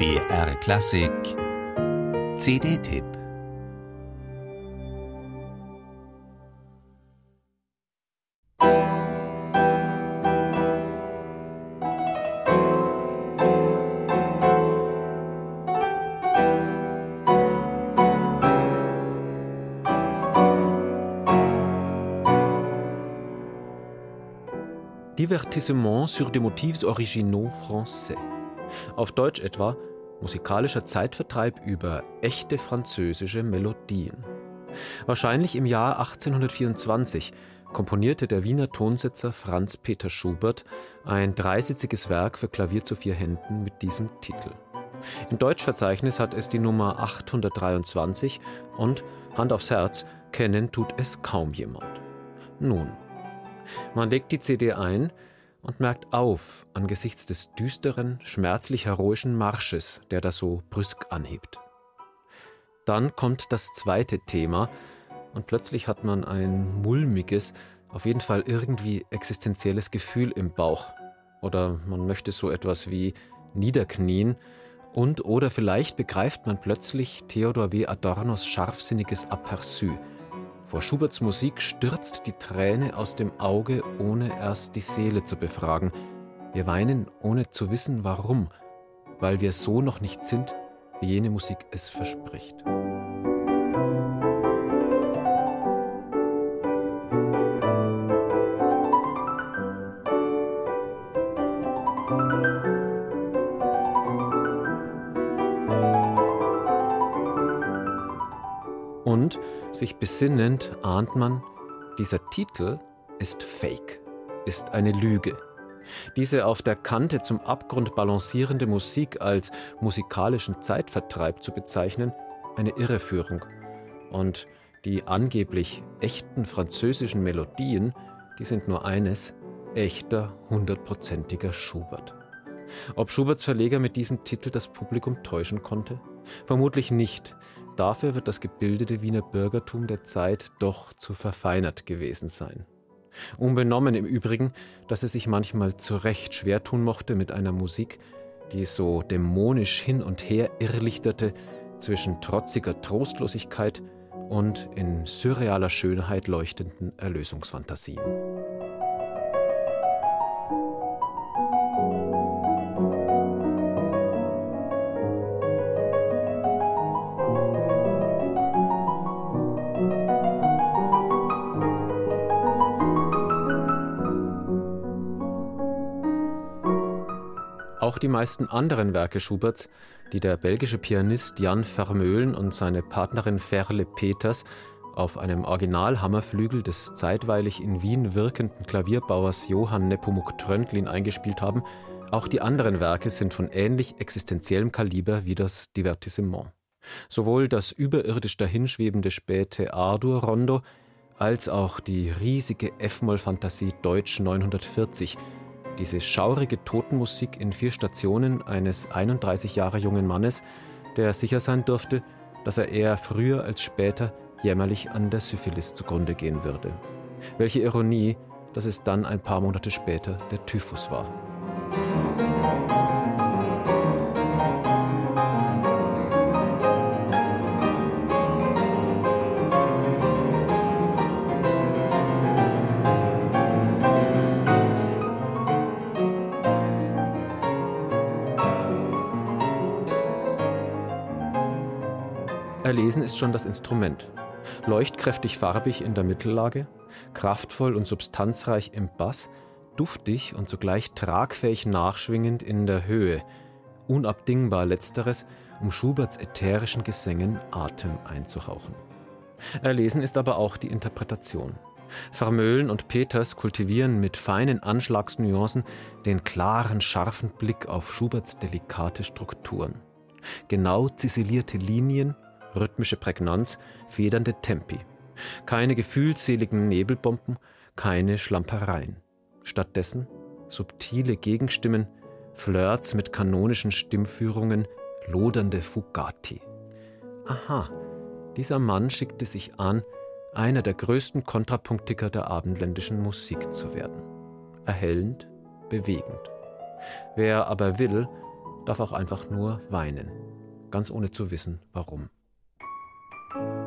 BR Klassik CD-Tipp Divertissement sur des motifs originaux français. Auf Deutsch etwa musikalischer Zeitvertreib über echte französische Melodien. Wahrscheinlich im Jahr 1824 komponierte der Wiener Tonsetzer Franz Peter Schubert ein dreisitziges Werk für Klavier zu vier Händen mit diesem Titel. Im Deutschverzeichnis hat es die Nummer 823 und Hand aufs Herz, kennen tut es kaum jemand. Nun, man legt die CD ein und merkt auf angesichts des düsteren, schmerzlich heroischen Marsches, der da so brüsk anhebt. Dann kommt das zweite Thema und plötzlich hat man ein mulmiges, auf jeden Fall irgendwie existenzielles Gefühl im Bauch. Oder man möchte so etwas wie niederknien und oder vielleicht begreift man plötzlich Theodor W. Adornos scharfsinniges Aperçu – vor Schuberts Musik stürzt die Träne aus dem Auge, ohne erst die Seele zu befragen. Wir weinen, ohne zu wissen warum, weil wir so noch nicht sind, wie jene Musik es verspricht. Und, sich besinnend, ahnt man, dieser Titel ist Fake, ist eine Lüge. Diese auf der Kante zum Abgrund balancierende Musik als musikalischen Zeitvertreib zu bezeichnen, eine Irreführung. Und die angeblich echten französischen Melodien, die sind nur eines, echter, hundertprozentiger Schubert. Ob Schuberts Verleger mit diesem Titel das Publikum täuschen konnte? Vermutlich nicht. Dafür wird das gebildete Wiener Bürgertum der Zeit doch zu verfeinert gewesen sein. Unbenommen im Übrigen, dass er sich manchmal zu Recht schwer tun mochte mit einer Musik, die so dämonisch hin und her irrlichterte zwischen trotziger Trostlosigkeit und in surrealer Schönheit leuchtenden Erlösungsfantasien. Auch die meisten anderen Werke Schuberts, die der belgische Pianist Jan Vermeulen und seine Partnerin Ferle Peters auf einem Originalhammerflügel des zeitweilig in Wien wirkenden Klavierbauers Johann Nepomuk Tröntlin eingespielt haben, auch die anderen Werke sind von ähnlich existenziellem Kaliber wie das Divertissement. Sowohl das überirdisch dahinschwebende späte A-Dur-Rondo als auch die riesige F-Moll-Fantasie Deutsch 940 diese schaurige Totenmusik in vier Stationen eines 31 Jahre jungen Mannes, der sicher sein durfte, dass er eher früher als später jämmerlich an der Syphilis zugrunde gehen würde. Welche Ironie, dass es dann ein paar Monate später der Typhus war. Erlesen ist schon das Instrument. Leuchtkräftig farbig in der Mittellage, kraftvoll und substanzreich im Bass, duftig und zugleich tragfähig nachschwingend in der Höhe, unabdingbar letzteres, um Schuberts ätherischen Gesängen Atem einzuhauchen. Erlesen ist aber auch die Interpretation. Vermöhlen und Peters kultivieren mit feinen Anschlagsnuancen den klaren, scharfen Blick auf Schuberts delikate Strukturen. Genau ziselierte Linien, rhythmische Prägnanz, federnde Tempi. Keine gefühlseligen Nebelbomben, keine Schlampereien. Stattdessen subtile Gegenstimmen, Flirts mit kanonischen Stimmführungen, lodernde Fugati. Aha, dieser Mann schickte sich an, einer der größten Kontrapunktiker der abendländischen Musik zu werden. Erhellend, bewegend. Wer aber will, darf auch einfach nur weinen, ganz ohne zu wissen, warum. thank you